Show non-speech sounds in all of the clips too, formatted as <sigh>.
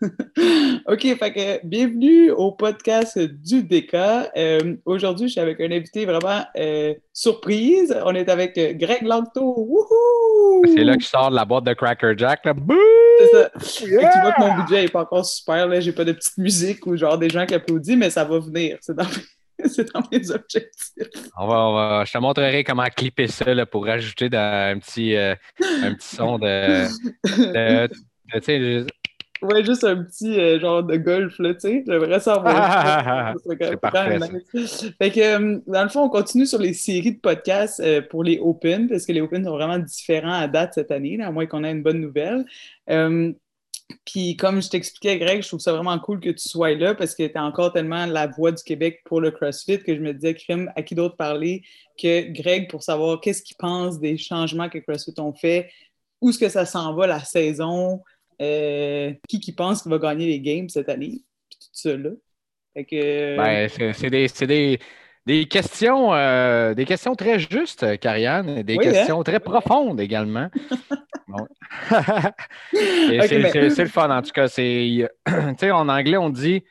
<laughs> OK, fait que bienvenue au podcast du DK. Euh, aujourd'hui, je suis avec un invité vraiment euh, surprise. On est avec euh, Greg Langto. C'est là que je sors de la boîte de Cracker Jack. C'est ça. tu vois que mon budget n'est pas encore super. J'ai pas de petite musique ou genre des gens qui applaudissent, mais ça va venir. C'est dans, <laughs> c'est dans mes objectifs. On va, je te montrerai comment clipper ça là, pour rajouter un, petit, un petit son de, de, de Ouais, juste un petit euh, genre de golf, là, tu sais. J'aimerais savoir. <laughs> C'est parfait. Fait que, euh, dans le fond, on continue sur les séries de podcasts euh, pour les Open, parce que les Open sont vraiment différents à date cette année, à moins qu'on ait une bonne nouvelle. Puis, comme je t'expliquais, Greg, je trouve ça vraiment cool que tu sois là parce que tu es encore tellement la voix du Québec pour le CrossFit que je me disais, crime, à qui d'autre parler que Greg pour savoir qu'est-ce qu'il pense des changements que CrossFit ont fait, où est-ce que ça s'en va la saison, euh, qui qui pense qu'il va gagner les games cette année? Puis tout ça là. Euh, ben, c'est des, des, questions, euh, des questions très justes, Karianne, des hein? questions très profondes également. <laughs> <laughs> c'est le fun, en tout cas. <clears throat> Tu sais, en anglais, on dit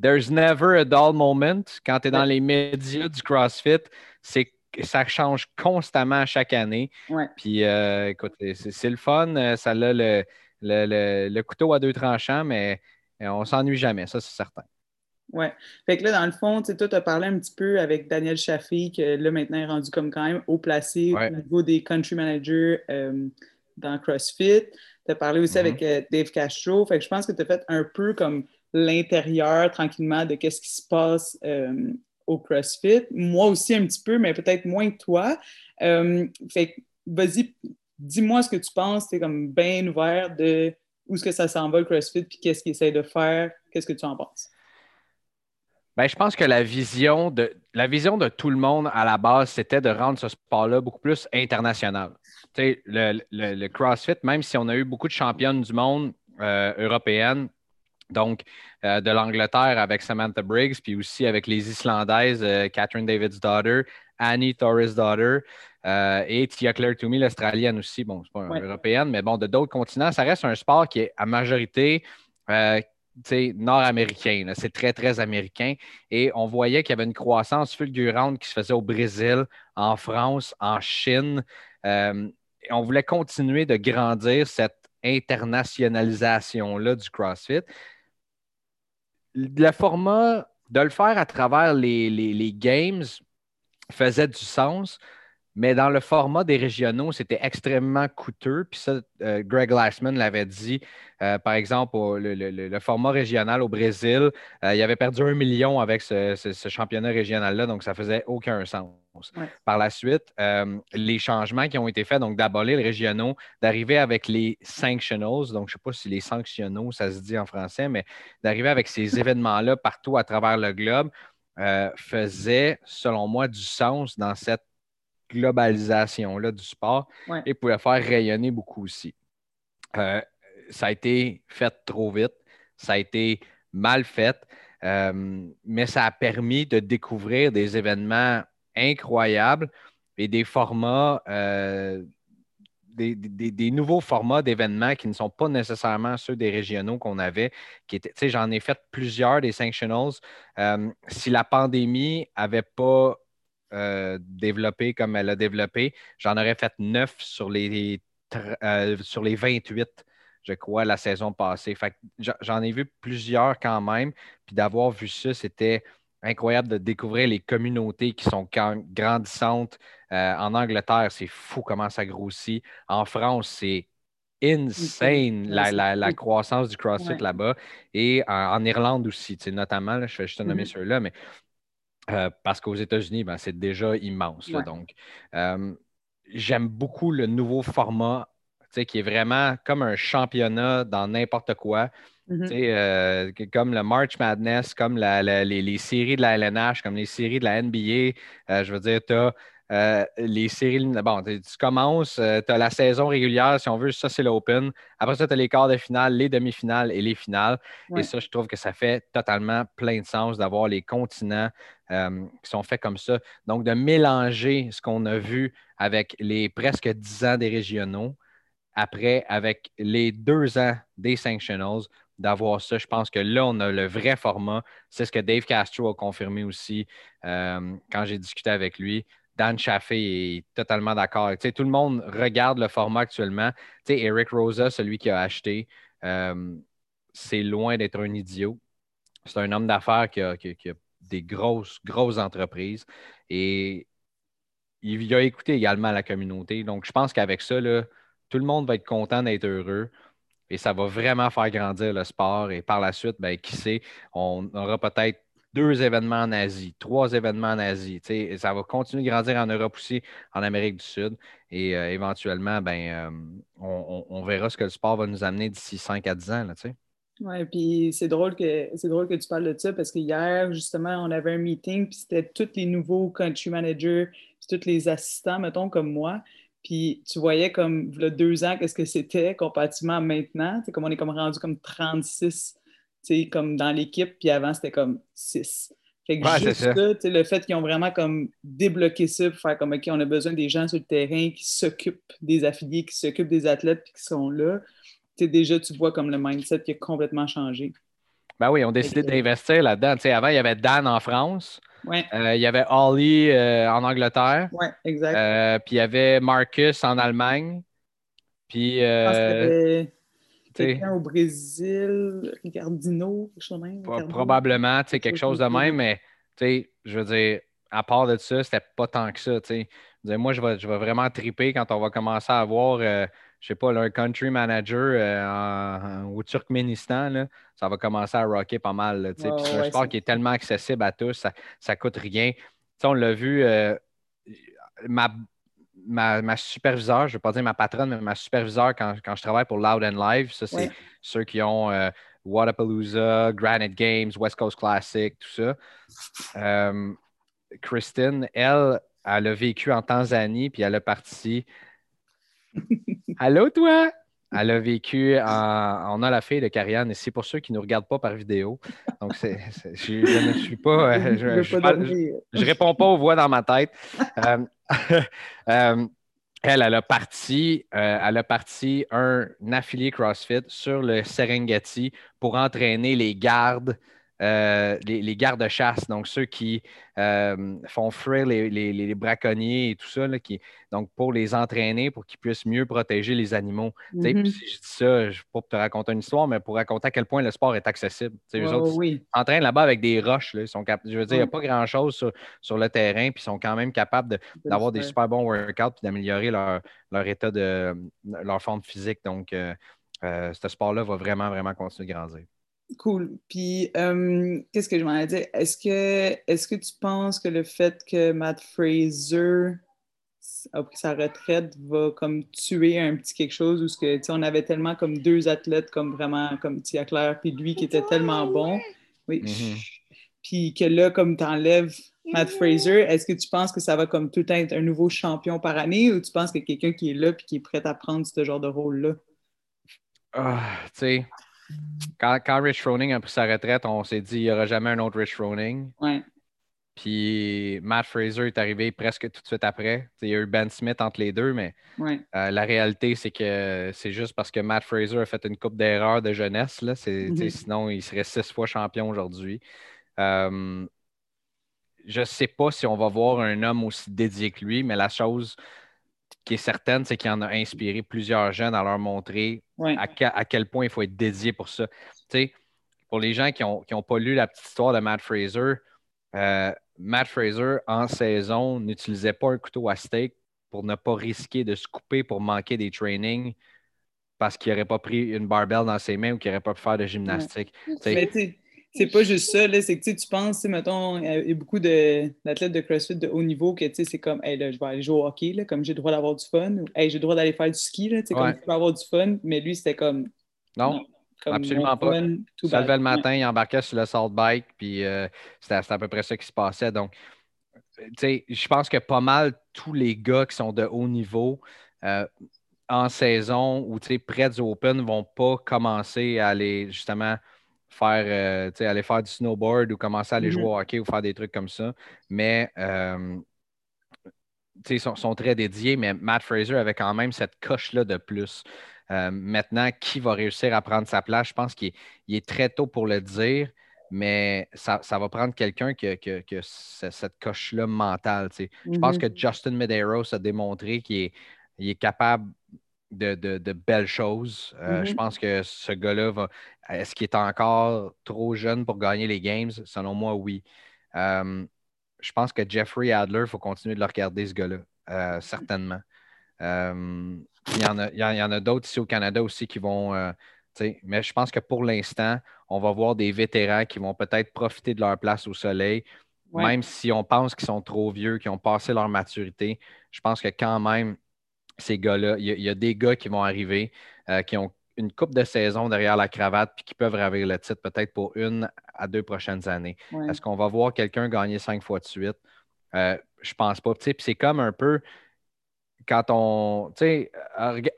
There's never a dull moment. Quand tu es dans les médias du CrossFit, c'est ça change constamment chaque année. Puis, écoute, c'est le fun. Ça a le, le, couteau à deux tranchants, mais on s'ennuie jamais, ça c'est certain. Oui. Fait que là, dans le fond, tu as parlé un petit peu avec Daniel Chaffee, que là, maintenant, est rendu comme quand même haut placé au niveau des country managers euh, dans CrossFit. Tu as parlé aussi mm-hmm. avec euh, Dave Castro. Fait que je pense que tu as fait un peu comme l'intérieur, tranquillement, de qu'est-ce qui se passe euh, au CrossFit. Moi aussi, un petit peu, mais peut-être moins que toi. fait que, vas-y, dis-moi ce que tu penses, c'est comme bien ouvert de où est-ce que ça s'en va le CrossFit, puis qu'est-ce qu'il essaie de faire, qu'est-ce que tu en penses? Bien, je pense que la vision, de, la vision de tout le monde à la base, c'était de rendre ce sport-là beaucoup plus international. Tu le, le, CrossFit, même si on a eu beaucoup de championnes du monde euh, européennes, donc euh, de l'Angleterre avec Samantha Briggs, puis aussi avec les Islandaises, euh, Catherine David's daughter, Annie Torres' daughter, euh, et Tia Claire Toomey, l'Australienne aussi. Bon, c'est pas une européenne, mais bon, de d'autres continents, ça reste un sport qui est à majorité euh, nord-américain. C'est très, très américain. Et on voyait qu'il y avait une croissance fulgurante qui se faisait au Brésil, en France, en Chine. Euh, et on voulait continuer de grandir cette internationalisation-là du CrossFit. Le format, de le faire à travers les, les Games faisait du sens mais dans le format des régionaux, c'était extrêmement coûteux. Puis ça, euh, Greg Glassman l'avait dit. Euh, par exemple, le, format régional au Brésil, euh, il avait perdu un million avec ce, championnat régional-là, donc ça faisait aucun sens. Par la suite, les changements qui ont été faits, donc d'abolir les régionaux, d'arriver avec les sanctionals, donc je ne sais pas si les sanctionaux, ça se dit en français, mais d'arriver avec ces <laughs> événements-là partout à travers le globe, faisait, selon moi, du sens dans cette globalisation-là du sport et pouvait faire rayonner beaucoup aussi. Euh, ça a été fait trop vite, ça a été mal fait, euh, mais ça a permis de découvrir des événements incroyables et des formats, euh, des, nouveaux formats d'événements qui ne sont pas nécessairement ceux des régionaux qu'on avait. Qui j'en ai fait plusieurs des sanctionals. si la pandémie n'avait pas euh, développé comme elle a développé. J'en aurais fait 9 sur les, euh, sur les 28, je crois, la saison passée. j'en ai vu plusieurs quand même. Puis d'avoir vu ça, c'était incroyable de découvrir les communautés qui sont grandissantes. Euh, en Angleterre, c'est fou comment ça grossit. En France, c'est insane la, croissance du CrossFit là-bas. Et en, Irlande aussi, notamment, je fais juste nommer mm-hmm. ceux-là, mais euh, parce qu'aux États-Unis, ben, c'est déjà immense. donc, euh, j'aime beaucoup le nouveau format, qui est vraiment comme un championnat dans n'importe quoi. Mm-hmm. Euh, comme le March Madness, comme les, séries de la LNH, comme les séries de la NBA. je veux dire, tu as euh, les séries, bon, tu commences, euh, tu as la saison régulière, si on veut, ça c'est l'Open. Après ça, tu as les quarts de finale, les demi-finales et les finales. Et ça, je trouve que ça fait totalement plein de sens d'avoir les continents euh, qui sont faits comme ça. Donc, de mélanger ce qu'on a vu avec les presque 10 ans des régionaux, après avec les deux ans des sanctionals d'avoir ça. Je pense que là, on a le vrai format. C'est ce que Dave Castro a confirmé aussi euh, quand j'ai discuté avec lui. Dan Chaffee est totalement d'accord. tout le monde regarde le format actuellement. Eric Rosa, celui qui a acheté, euh, c'est loin d'être un idiot. C'est un homme d'affaires qui a, des grosses, grosses entreprises. Et il a écouté également la communauté. Donc, je pense qu'avec ça, tout le monde va être content d'être heureux. Et ça va vraiment faire grandir le sport. Et par la suite, ben, qui sait, on aura peut-être deux événements en Asie, trois événements en Asie. Ça va continuer de grandir en Europe aussi, en Amérique du Sud. Et euh, éventuellement, ben, euh, on, verra ce que le sport va nous amener d'ici 5 à 10 ans. Oui, puis c'est drôle que c'est drôle que tu parles de ça parce que hier, justement, on avait un meeting, puis c'était tous les nouveaux country managers, puis tous les assistants, mettons, comme moi. Puis tu voyais comme a deux ans, qu'est-ce que c'était comparativement à maintenant. Comme on est comme rendu comme 36 comme dans l'équipe, puis avant, c'était comme 6. Fait que juste ça, le fait qu'ils ont vraiment comme débloqué ça pour faire comme OK, on a besoin des gens sur le terrain qui s'occupent des affiliés, qui s'occupent des athlètes puis qui sont là. déjà, tu vois comme le mindset qui a complètement changé. Ben oui, on décidé d'investir là-dedans. avant, il y avait Dan en France. Ouais. Euh, il y avait Ollie euh, en Angleterre. Oui, exact. Euh, puis il y avait Marcus en Allemagne. Puis. Quelqu'un au Brésil, Ricardino, quelque chose de même. Probablement, quelque chose de même, mais je veux dire, à part de ça, c'était pas tant que ça. Moi, je vais, je vais vraiment triper quand on va commencer à avoir, euh, je sais pas, un country manager euh, au Turkménistan. ça va commencer à rocker pas mal. c'est un sport qui est tellement accessible à tous, ça ne coûte rien. on l'a vu, euh, ma ma, ma superviseure, je ne vais pas dire ma patronne, mais ma superviseure quand, je travaille pour Loud and Live, ça, c'est ceux qui ont euh, Wadapalooza, Granite Games, West Coast Classic, tout ça. Euh, Christine, elle, elle a vécu en Tanzanie, puis elle a parti. <laughs> Allô, toi? Elle a vécu en. On a la fille de Carianne, et c'est pour ceux qui ne nous regardent pas par vidéo. Donc, c'est, je, ne suis pas. <laughs> Euh, je, réponds pas aux voix dans ma tête. Euh, <laughs> euh, elle, elle a parti, elle a parti un affilié CrossFit sur le Serengeti pour entraîner les gardes euh, les, gardes-chasse, donc ceux qui euh, font fuir les, braconniers et tout ça, qui, donc pour les entraîner, pour qu'ils puissent mieux protéger les animaux. Mm-hmm. Si je dis ça, je pour te raconter une histoire, mais pour raconter à quel point le sport est accessible. Eux autres, ils entraînent là-bas avec des roches. Là, ils sont je veux dire, il n'y a pas grand-chose sur, le terrain, puis ils sont quand même capables d'avoir des super bons workouts et d'améliorer leur, état de leur forme physique. Donc, euh, ce sport-là va vraiment, vraiment continuer de grandir. Cool. Puis, euh, qu'est-ce que je m'en dire? Est-ce que, est que tu penses que le fait que Matt Fraser a pris sa retraite va comme tuer un petit quelque chose ou ce que, on avait tellement comme deux athlètes comme vraiment comme Tia Claire puis lui qui était tellement bon. Oui. Mm-hmm. Puis que là, comme tu enlèves Matt Fraser, est-ce que tu penses que ça va comme tout être un nouveau champion par année ou tu penses que quelqu'un qui est là puis qui est prêt à prendre ce genre de rôle-là? Ah, tu sais, quand, Rich Froning a pris sa retraite, on s'est dit qu'il n'y aura jamais un autre Rich Froning. Puis Matt Fraser est arrivé presque tout de suite après. il y a eu Ben Smith entre les deux, mais euh, la réalité, c'est que c'est juste parce que Matt Fraser a fait une coupe d'erreurs de jeunesse. Là. Mm-hmm. Sinon, il serait six fois champion aujourd'hui. Euh, je ne sais pas si on va voir un homme aussi dédié que lui, mais la chose qui est certaine, c'est qu'il en a inspiré plusieurs jeunes à leur montrer à, quel point il faut être dédié pour ça. pour les gens qui n'ont pas lu la petite histoire de Matt Fraser, euh, Matt Fraser, en saison, n'utilisait pas un couteau à steak pour ne pas risquer de se couper pour manquer des trainings parce qu'il n'aurait pas pris une barbelle dans ses mains ou qu'il n'aurait pas pu faire de gymnastique c'est pas juste ça, c'est que tu penses, mettons, il y a beaucoup d'athlètes de, CrossFit de haut niveau que c'est comme, hey, là, je vais aller jouer au hockey, là, comme j'ai le droit d'avoir du fun, ou hey, j'ai le droit d'aller faire du ski, là, comme tu peux avoir du fun, mais lui, c'était comme. Non. absolument pas. il se levait le matin, il embarquait sur le salt bike, puis euh, c'était à peu près ça qui se passait. Donc, je pense que pas mal tous les gars qui sont de haut niveau euh, en saison ou près du Open vont pas commencer à aller justement faire, euh, aller faire du snowboard ou commencer à aller jouer mm-hmm. au hockey ou faire des trucs comme ça. Mais euh, ils sont, sont, très dédiés, mais Matt Fraser avait quand même cette coche-là de plus. maintenant, qui va réussir à prendre sa place? Je pense qu'il est, très tôt pour le dire, mais ça, va prendre quelqu'un qui a, cette coche-là mentale. Je pense mm-hmm. que Justin Medeiros a démontré qu'il est, capable de, belles choses. Euh, je mm-hmm. pense que ce gars-là va. Est-ce qu'il est encore trop jeune pour gagner les games? Selon moi, oui. Euh, je pense que Jeffrey Adler, il faut continuer de le regarder, ce gars-là, euh, certainement. il y en a, y en a d'autres ici au Canada aussi qui vont. mais je pense que pour l'instant, on va voir des vétérans qui vont peut-être profiter de leur place au soleil, même si on pense qu'ils sont trop vieux, qu'ils ont passé leur maturité. Je pense que quand même, ces gars-là. Il, y a des gars qui vont arriver, euh, qui ont une coupe de saison derrière la cravate, puis qui peuvent ravir le titre peut-être pour une à deux prochaines années. Est-ce qu'on va voir quelqu'un gagner cinq fois de suite? Euh, je pense pas. Puis c'est comme un peu quand on. Tu sais,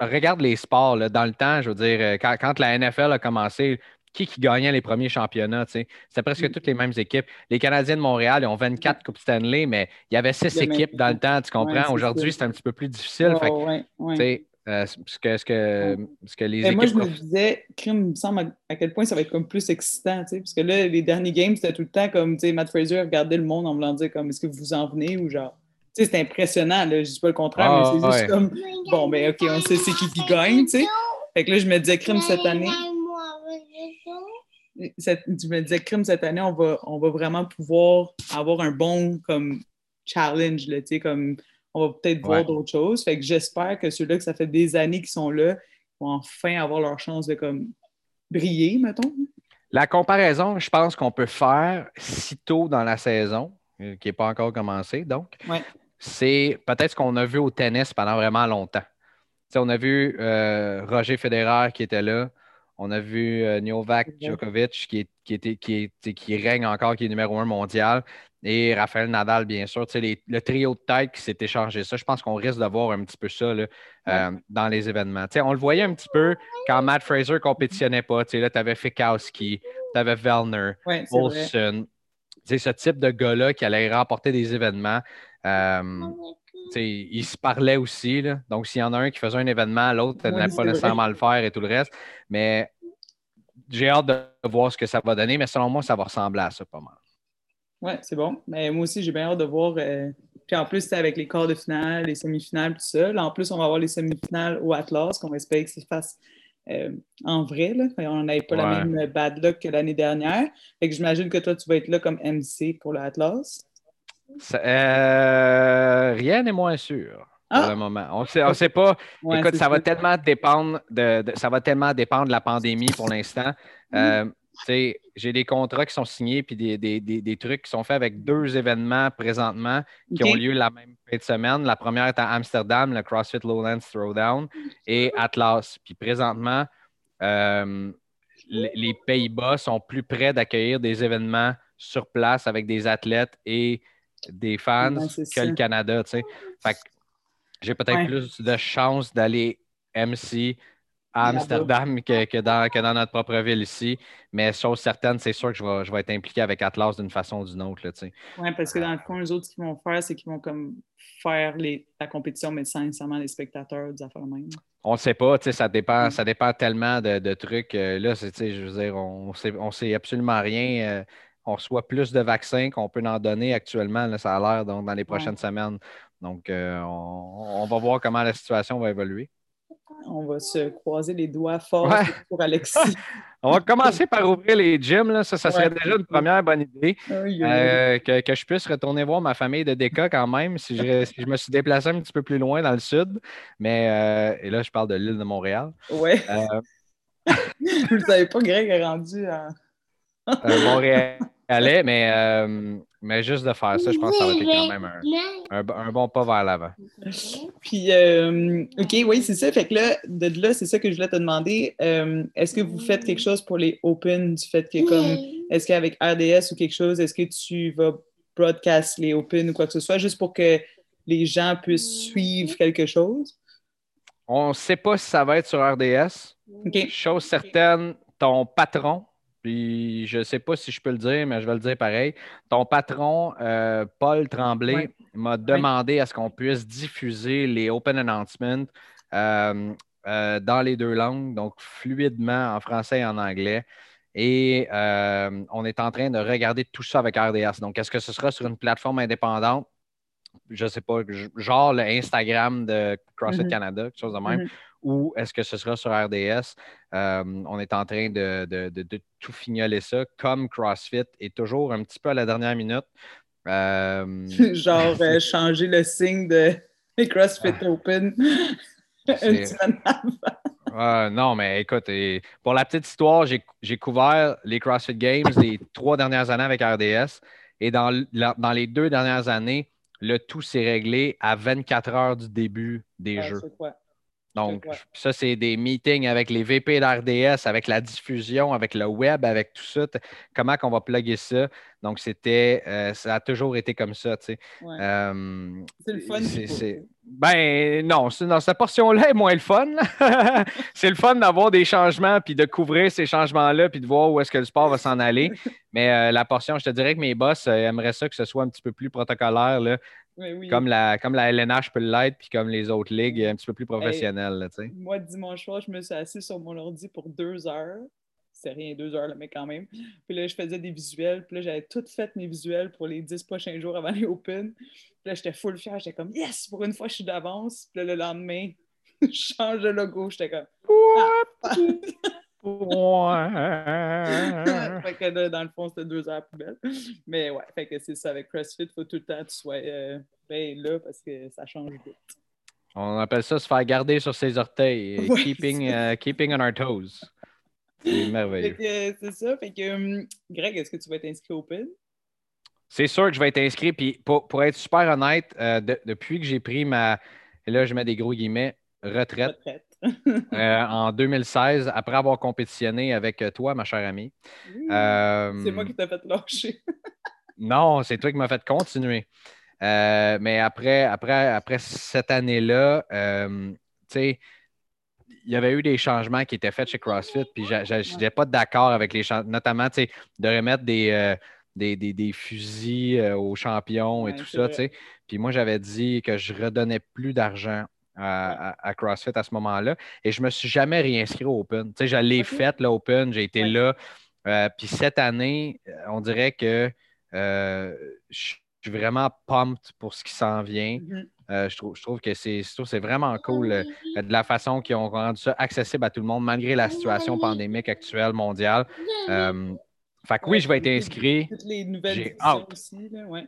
regarde les sports dans le temps, je veux dire, euh, quand, la NFL a commencé, qui, qui gagnait les premiers championnats. C'était presque mm. toutes les mêmes équipes. Les Canadiens de Montréal, ils ont 24 Coupes Stanley, mais il y avait six équipes dans le temps, tu comprends? Aujourd'hui, c'est un petit peu plus difficile. ce, que, ce, que, ce que les équipes... Moi, je me disais, crime, me semble à, quel point ça va être comme plus excitant, parce que là, les derniers games, c'était tout le temps comme, tu sais, Matt Fraser regardait le monde en voulant dire comme, est-ce que vous en venez ou genre... Tu sais, c'est impressionnant, là, je dis pas le contraire, mais c'est juste comme, bon, ben OK, on sait c'est qui qui gagne, tu sais. Fait que là, je me disais, crime, cette année je me disais, crime, cette année, on va, on va vraiment pouvoir avoir un bon comme challenge, là, comme on va peut-être voir d'autres choses. Fait que j'espère que ceux-là, que ça fait des années qu'ils sont là, vont enfin avoir leur chance de comme briller, mettons. La comparaison, je pense qu'on peut faire si tôt dans la saison, euh, qui n'est pas encore commencée, donc, c'est peut-être ce qu'on a vu au tennis pendant vraiment longtemps. on a vu euh, Roger Federer qui était là. On a vu euh, Novak Djokovic qui, qui, règne encore, qui est numéro un mondial. Et Raphaël Nadal, bien sûr. le trio de tête qui s'est échangé ça, je pense qu'on risque de voir un petit peu ça euh, dans les événements. on le voyait un petit peu quand Matt Fraser compétitionnait pas. Tu avais Fikowski, tu avais Vellner, Olsen. C'est ce type de gars-là qui allait remporter des événements. Euh, ils se parlaient aussi. Donc, s'il y en a un qui faisait un événement, l'autre n'allait pas nécessairement le faire et tout le reste. Mais j'ai hâte de voir ce que ça va donner, mais selon moi, ça va ressembler à ça pas mal. Oui, c'est bon. Mais moi aussi, j'ai bien hâte de voir. Euh, puis en plus, c'est avec les quarts de finale, les semi-finales, tout ça. Là, en plus, on va avoir les semi-finales au Atlas, qu'on espère que ça se fasse euh, en vrai. Là. On n'avait pas la même bad luck que l'année dernière. Fait que j'imagine que toi, tu vas être là comme MC pour le Atlas. Euh, rien n'est moins sûr pour ah! le moment. On ne sait pas. Écoute, ça va tellement dépendre de, ça va tellement dépendre de la pandémie pour l'instant. Mm. Euh, j'ai des contrats qui sont signés puis des, trucs qui sont faits avec deux événements présentement qui ont lieu la même fin de semaine. La première est à Amsterdam, le CrossFit Lowlands Throwdown, et Atlas. Puis présentement, euh, les Pays-Bas sont plus près d'accueillir des événements sur place avec des athlètes et des fans que le Canada. Tu sais. Fait j'ai peut-être plus de chances d'aller MC à Amsterdam que, dans, notre propre ville ici. Mais chose certaine, c'est sûr que je vais, être impliqué avec Atlas d'une façon ou d'une autre. Oui, parce que dans le fond, les autres, ce qu'ils vont faire, c'est qu'ils vont comme faire la compétition, mais sans nécessairement les spectateurs, des affaires même. On ne sait pas, ça dépend, ça dépend tellement de, trucs. Euh, là, je veux dire, on ne sait absolument rien. On reçoit plus de vaccins qu'on peut en donner actuellement, ça a l'air, dans les prochaines semaines. Donc, euh, on, va voir comment la situation va évoluer. On va se croiser les doigts forts <laughs> pour Alexis. <laughs> on va commencer par ouvrir les gyms. Là. Ça, ça serait déjà une première bonne idée. Euh, que, je puisse retourner voir ma famille de Déca quand même, si je, me suis déplacé un petit peu plus loin dans le sud. Mais, euh, et là, je parle de l'île de Montréal. Oui. <laughs> Vous ne savez pas, Greg est rendu à. Montréal mais, euh, mais juste de faire ça, je pense que ça va être quand même un, bon pas vers l'avant. Puis, euh, OK, oui, c'est ça. Fait que là, de là, c'est ça que je voulais te demander. Euh, est-ce que vous faites quelque chose pour les Open? Du fait que, comme, est-ce qu'avec RDS ou quelque chose, est-ce que tu vas broadcast les Open ou quoi que ce soit, juste pour que les gens puissent suivre quelque chose? On ne sait pas si ça va être sur RDS. Chose certaine, ton patron puis je ne sais pas si je peux le dire, mais je vais le dire pareil. Ton patron, euh, Paul Tremblay, m'a demandé à ce qu'on puisse diffuser les Open Announcements euh, dans les deux langues, donc fluidement en français et en anglais. Et on est en train de regarder tout ça avec RDS. Donc, est-ce que ce sera sur une plateforme indépendante? Je ne sais pas, genre le Instagram de CrossFit mm-hmm. Canada, quelque chose de même. Mm-hmm. Ou est-ce que ce sera sur RDS? on est en train de, tout fignoler ça, comme CrossFit est toujours un petit peu à la dernière minute. <laughs> genre changer le signe de <laughs> CrossFit ah. Open <laughs> une semaine non, mais écoute, pour la petite histoire, j'ai couvert les CrossFit Games les trois dernières années avec RDS. Et dans, dans les deux dernières années, le tout s'est réglé à 24 heures du début des jeux. Donc, ça, c'est des meetings avec les VP d'RDS, avec la diffusion, avec le web, avec tout ça. Comment qu'on va plugger ça? Donc, c'était, euh, ça a toujours été comme ça, tu sais. Euh, c'est le fun. C'est, ben non, dans cette portion-là est moins le fun. <laughs> c'est le fun d'avoir des changements, puis de couvrir ces changements-là, puis de voir où est-ce que le sport va s'en aller. <laughs> Mais euh, la portion, je te dirais que mes boss aimeraient ça que ce soit un petit peu plus protocolaire, là, comme, la, comme la LNH peut l'être, puis comme les autres ligues un petit peu plus professionnelles. moi, dimanche soir, je me suis assis sur mon ordi pour deux heures. C'est rien, deux heures, mais quand même. Puis là, je faisais des visuels. Puis là, j'avais tout fait mes visuels pour les dix prochains jours avant les Open. Puis là, j'étais full fier. J'étais comme, yes, pour une fois, je suis d'avance. Puis là, le lendemain, <laughs> je change de logo. J'étais comme, ah! <laughs> Ouais. <laughs> fait que dans le fond, c'était deux heures plus belle. Mais ouais, fait que c'est ça. Avec CrossFit, il faut tout le temps que tu sois euh, ben là parce que ça change vite. On appelle ça se faire garder sur ses orteils. keeping, uh, keeping on our toes. C'est merveilleux. C'est ça. Fait que, hum, Greg, est-ce que tu vas être inscrit au PIN? C'est sûr que je vais être inscrit. Puis pour, pour être super honnête, euh, depuis que j'ai pris ma. Et là, je mets des gros guillemets, retraite. retraite. <laughs> Euh, en 2016, après avoir compétitionné avec toi, ma chère amie. Euh, c'est moi qui t'ai fait lâcher. <laughs> non, c'est toi qui m'as fait continuer. Euh, mais après, après, après cette année-là, tu sais, il y avait eu des changements qui étaient faits chez CrossFit, puis je n'étais pas d'accord avec les changements, notamment de remettre des, des, fusils aux champions et tout ça. Puis moi, j'avais dit que je redonnais plus d'argent à, CrossFit à ce moment-là. Et je ne me suis jamais réinscrit au Open. Tu sais, je l'ai fait, l'Open, j'ai été là. Euh, puis cette année, euh, on dirait que euh, je suis vraiment pumped pour ce qui s'en vient. Mm-hmm. je, trouve, je trouve que c'est vraiment cool de la façon qu'ils ont rendu ça accessible à tout le monde, malgré la situation pandémique actuelle mondiale. fait que oui, je vais être inscrit. Toutes les nouvelles aussi, là, ouais.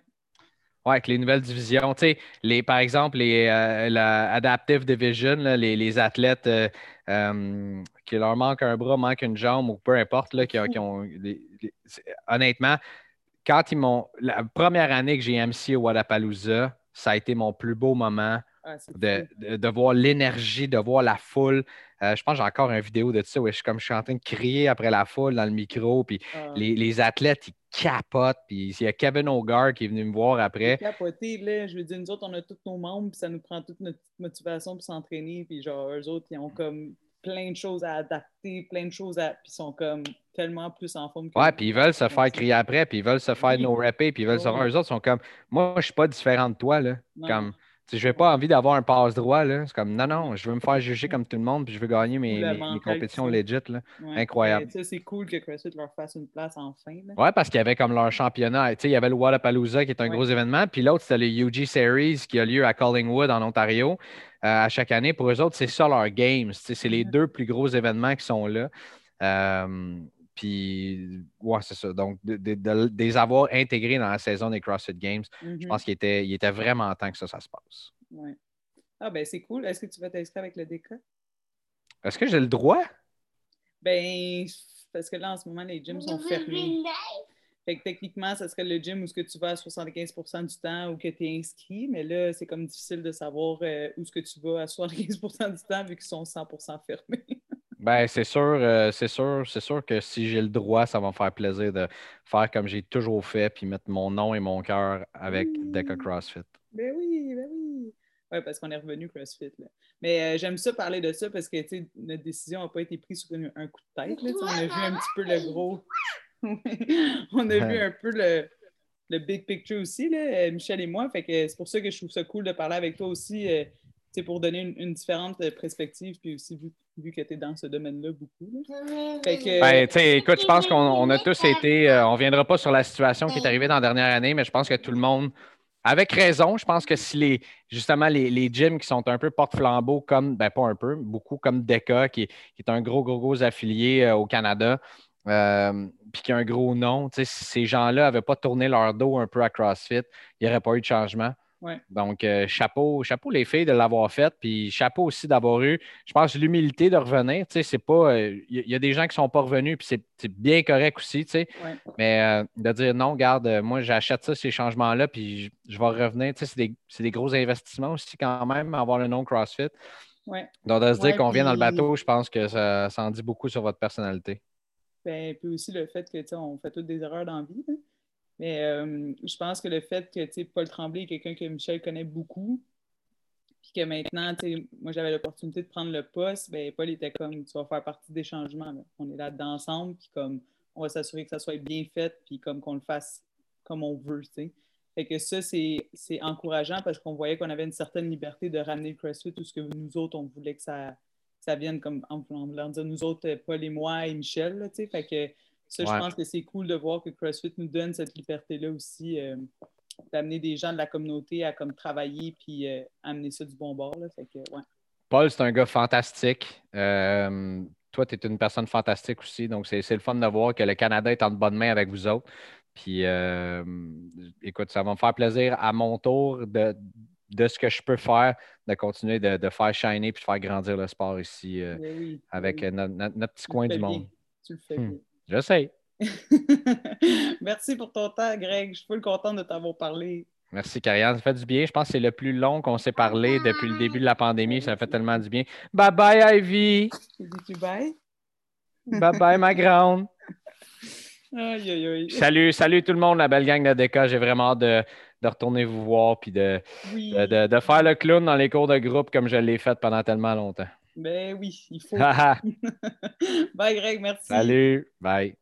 Oui, avec les nouvelles divisions. Tu sais, les, par exemple, les, euh, Adaptive Division, les, les, athlètes euh, euh, qui leur manque un bras, manque une jambe ou peu importe, là, qui, ont. honnêtement, quand ils m'ont. La première année que j'ai MC au Wadapalooza, ça a été mon plus beau moment ah, de, de, voir l'énergie, de voir la foule. Euh, je pense que j'ai encore une vidéo de ça où je suis comme je suis en train de crier après la foule dans le micro. Puis ah. les, athlètes, ils capotent. Puis il y a Kevin Hogarth qui est venu me voir après. Capoté, là. Je veux dire, nous autres, on a tous nos membres, puis ça nous prend toute notre motivation pour s'entraîner. Puis genre, eux autres, ils ont comme plein de choses à adapter, plein de choses à. Puis ils sont comme tellement plus en forme que Ouais, puis ils veulent se faire crier après, puis ils veulent se faire no rapper, puis ils veulent se faire. Eux autres sont comme. Moi, je suis pas différent de toi, là. Comme je n'ai pas envie d'avoir un passe droit. C'est comme non, non, je veux me faire juger comme tout le monde puis je veux gagner mes, compétitions legit. Là. Incroyable. c'est cool que CrossFit leur fasse une place enfin. Oui, parce qu'il y avait comme leur championnat. Il y avait le Wallapalooza qui est un gros événement. Puis l'autre, c'était le UG Series qui a lieu à Collingwood en Ontario. Euh, à chaque année. Pour eux autres, c'est ça leur games. C'est les deux plus gros événements qui sont là. Euh, puis, ouais, c'est ça. Donc, de, les avoir intégrés dans la saison des CrossFit Games, je mm-hmm. pense qu'il était, il était vraiment temps que ça, ça se passe. Ouais. Ah, ben c'est cool. Est-ce que tu vas t'inscrire avec le DK? Est-ce que j'ai le droit? Ben, parce que là, en ce moment, les gyms sont fermés. Fait que techniquement, ça serait le gym où ce que tu vas à 75% du temps ou que tu es inscrit, mais là, c'est comme difficile de savoir euh, où ce que tu vas à 75% du temps vu qu'ils sont 100% fermés. <laughs> Ben, c'est sûr, euh, c'est sûr, c'est sûr que si j'ai le droit, ça va me faire plaisir de faire comme j'ai toujours fait, puis mettre mon nom et mon cœur avec Deca CrossFit. Ben oui, ben oui. Oui, parce qu'on est revenu CrossFit. Là. Mais euh, j'aime ça parler de ça parce que notre décision n'a pas été prise sur un coup de tête. Là, on a vu un petit peu le gros. <laughs> on a vu un peu le, le big picture aussi, là, Michel et moi. Fait que c'est pour ça que je trouve ça cool de parler avec toi aussi c'est pour donner une, différente perspective, puis aussi vu, que tu es dans ce domaine-là beaucoup. Fait que, ben, écoute, je pense qu'on a tous été, euh, on ne viendra pas sur la situation qui est arrivée dans la dernière année, mais je pense que tout le monde, avec raison, je pense que si les, justement, les, les gyms qui sont un peu porte-flambeau, comme, ben pas un peu, beaucoup comme DECA, qui, est un gros, gros, gros affilié euh, au Canada, euh, puis qui a un gros nom, si ces gens-là n'avaient pas tourné leur dos un peu à CrossFit, il n'y aurait pas eu de changement. Donc, euh, chapeau, chapeau les filles de l'avoir fait, puis chapeau aussi d'avoir eu, je pense, l'humilité de revenir. Tu sais, c'est pas. Il euh, y, a des gens qui ne sont pas revenus, puis c'est bien correct aussi, tu sais. Mais euh, de dire non, garde, moi, j'achète ça, ces changements-là, puis je, vais revenir. Tu sais, c'est des, gros investissements aussi, quand même, avoir le nom CrossFit. Donc, de se dire qu'on vient dans le bateau, je pense que ça, en dit beaucoup sur votre personnalité. Ben, puis aussi le fait que, on fait toutes des erreurs dans la vie. Mais euh, je pense que le fait que Paul Tremblay est quelqu'un que Michel connaît beaucoup, puis que maintenant, moi j'avais l'opportunité de prendre le poste, ben, Paul était comme tu vas faire partie des changements. On est là-dedans ensemble, puis comme on va s'assurer que ça soit bien fait, puis comme qu'on le fasse comme on veut. Fait que ça, c'est encourageant parce qu'on voyait qu'on avait une certaine liberté de ramener le CrossFit tout ce que nous autres, on voulait que ça, ça vienne comme en voulant dire nous autres, Paul et moi et Michel. Là, fait que ça, je pense que c'est cool de voir que CrossFit nous donne cette liberté-là aussi, euh, d'amener des gens de la communauté à comme travailler puis euh, amener ça du bon bord. Là. Fait que, ouais. Paul, c'est un gars fantastique. Euh, toi, tu es une personne fantastique aussi. Donc, c'est le fun de voir que le Canada est en bonne main avec vous autres. Puis, écoute, ça va me faire plaisir à mon tour de, de ce que je peux faire, de continuer de, faire shiner puis de faire grandir le sport ici ben avec ben Notre, petit coin du monde. Tu le fais hmm. bien. Je sais. <laughs> Merci pour ton temps, Greg. Je suis full content de t'avoir parlé. Merci, Karianne. Ça fait du bien. Je pense que c'est le plus long qu'on s'est parlé depuis le début de la pandémie. Ça fait tellement du bien. Bye bye, Ivy. Dis-tu bye? Bye bye, ma grande. Aïe, aïe, aïe. Salut, salut tout le monde, la belle gang de DK. J'ai vraiment hâte de, retourner vous voir puis de, de, faire le clown dans les cours de groupe comme je l'ai fait pendant tellement longtemps. Ben oui, il faut. <laughs> Bye Greg, merci. Salut, bye.